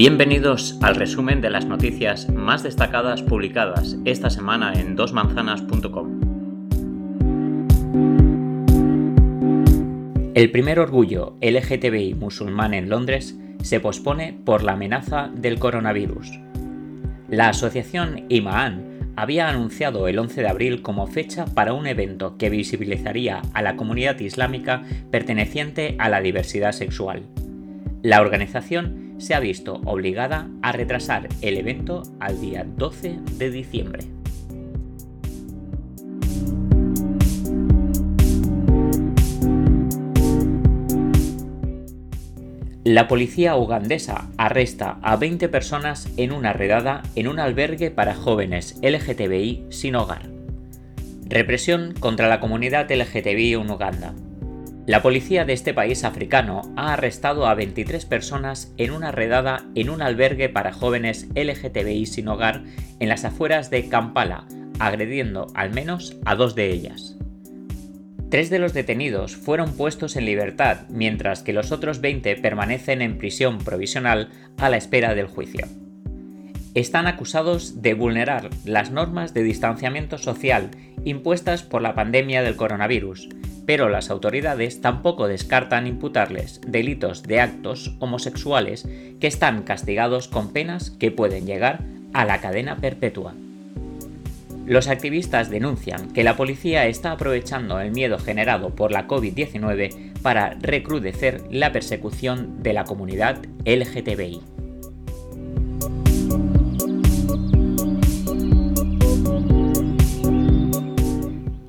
Bienvenidos al resumen de las noticias más destacadas publicadas esta semana en dosmanzanas.com. El primer orgullo LGTBI musulmán en Londres se pospone por la amenaza del coronavirus. La asociación Imaan había anunciado el 11 de abril como fecha para un evento que visibilizaría a la comunidad islámica perteneciente a la diversidad sexual. La organización se ha visto obligada a retrasar el evento al día 12 de diciembre. La policía ugandesa arresta a 20 personas en una redada en un albergue para jóvenes LGTBI sin hogar. Represión contra la comunidad LGTBI en Uganda. La policía de este país africano ha arrestado a 23 personas en una redada en un albergue para jóvenes LGTBI sin hogar en las afueras de Kampala, agrediendo al menos a dos de ellas. Tres de los detenidos fueron puestos en libertad, mientras que los otros 20 permanecen en prisión provisional a la espera del juicio. Están acusados de vulnerar las normas de distanciamiento social impuestas por la pandemia del coronavirus, pero las autoridades tampoco descartan imputarles delitos de actos homosexuales que están castigados con penas que pueden llegar a la cadena perpetua. Los activistas denuncian que la policía está aprovechando el miedo generado por la COVID-19 para recrudecer la persecución de la comunidad LGTBI.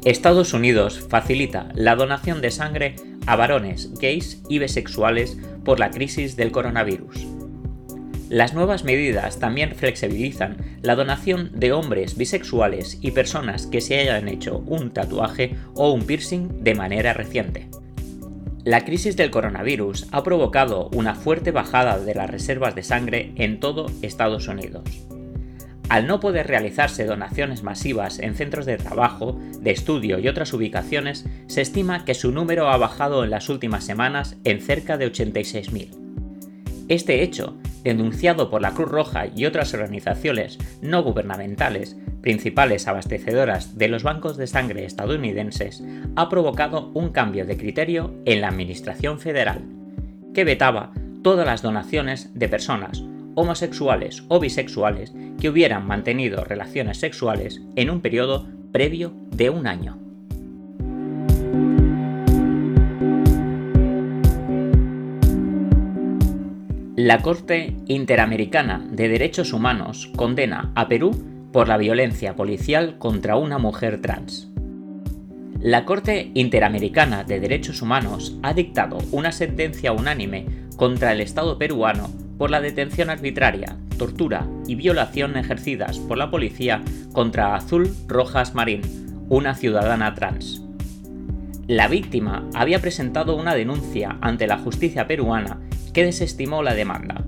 Estados Unidos facilita la donación de sangre a varones gays y bisexuales por la crisis del coronavirus. Las nuevas medidas también flexibilizan la donación de hombres bisexuales y personas que se hayan hecho un tatuaje o un piercing de manera reciente. La crisis del coronavirus ha provocado una fuerte bajada de las reservas de sangre en todo Estados Unidos. Al no poder realizarse donaciones masivas en centros de trabajo, de estudio y otras ubicaciones, se estima que su número ha bajado en las últimas semanas en cerca de 86.000. Este hecho, denunciado por la Cruz Roja y otras organizaciones no gubernamentales, principales abastecedoras de los bancos de sangre estadounidenses, ha provocado un cambio de criterio en la Administración Federal, que vetaba todas las donaciones de personas homosexuales o bisexuales que hubieran mantenido relaciones sexuales en un periodo previo de un año. La Corte Interamericana de Derechos Humanos condena a Perú por la violencia policial contra una mujer trans. La Corte Interamericana de Derechos Humanos ha dictado una sentencia unánime contra el Estado peruano por la detención arbitraria, tortura y violación ejercidas por la policía contra Azul Rojas Marín, una ciudadana trans. La víctima había presentado una denuncia ante la justicia peruana que desestimó la demanda.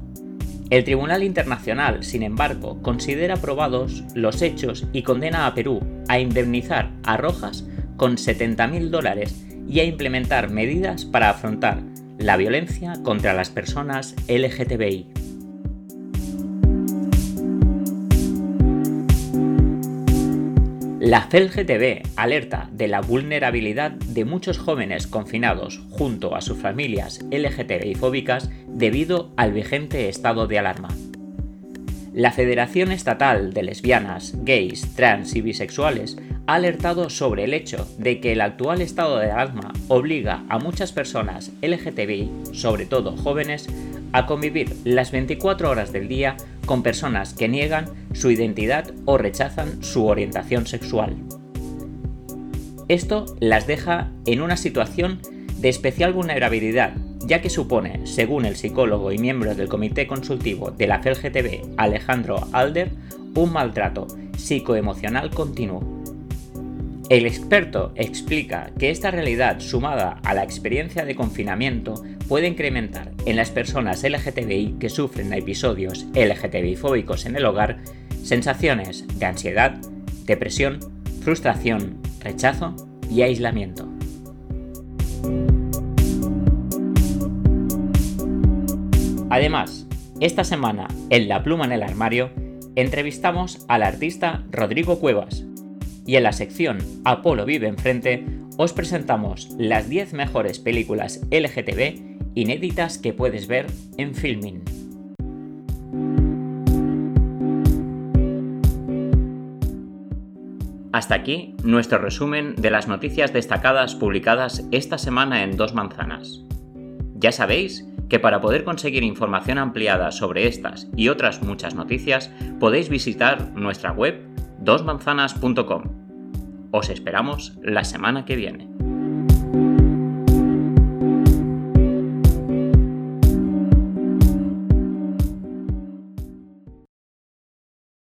El Tribunal Internacional, sin embargo, considera probados los hechos y condena a Perú a indemnizar a Rojas con 70.000 dólares y a implementar medidas para afrontar la violencia contra las personas LGTBI. La CELGTB alerta de la vulnerabilidad de muchos jóvenes confinados junto a sus familias LGTBI fóbicas debido al vigente estado de alarma. La Federación Estatal de Lesbianas, Gays, Trans y Bisexuales ha alertado sobre el hecho de que el actual estado de alarma obliga a muchas personas LGTBI, sobre todo jóvenes, a convivir las 24 horas del día con personas que niegan su identidad o rechazan su orientación sexual. Esto las deja en una situación de especial vulnerabilidad, ya que supone, según el psicólogo y miembro del comité consultivo de la FLGTB, Alejandro Alder, un maltrato psicoemocional continuo. El experto explica que esta realidad sumada a la experiencia de confinamiento puede incrementar en las personas LGTBI que sufren episodios LGTBI fóbicos en el hogar sensaciones de ansiedad, depresión, frustración, rechazo y aislamiento. Además, Esta semana, en La Pluma en el Armario, entrevistamos al artista Rodrigo Cuevas. Y en la sección Apolo vive enfrente, os presentamos las 10 mejores películas LGTB inéditas que puedes ver en Filmin. Hasta aquí nuestro resumen de las noticias destacadas publicadas esta semana en Dos Manzanas. Ya sabéis que para poder conseguir información ampliada sobre estas y otras muchas noticias podéis visitar nuestra web dosmanzanas.com. Os esperamos la semana que viene.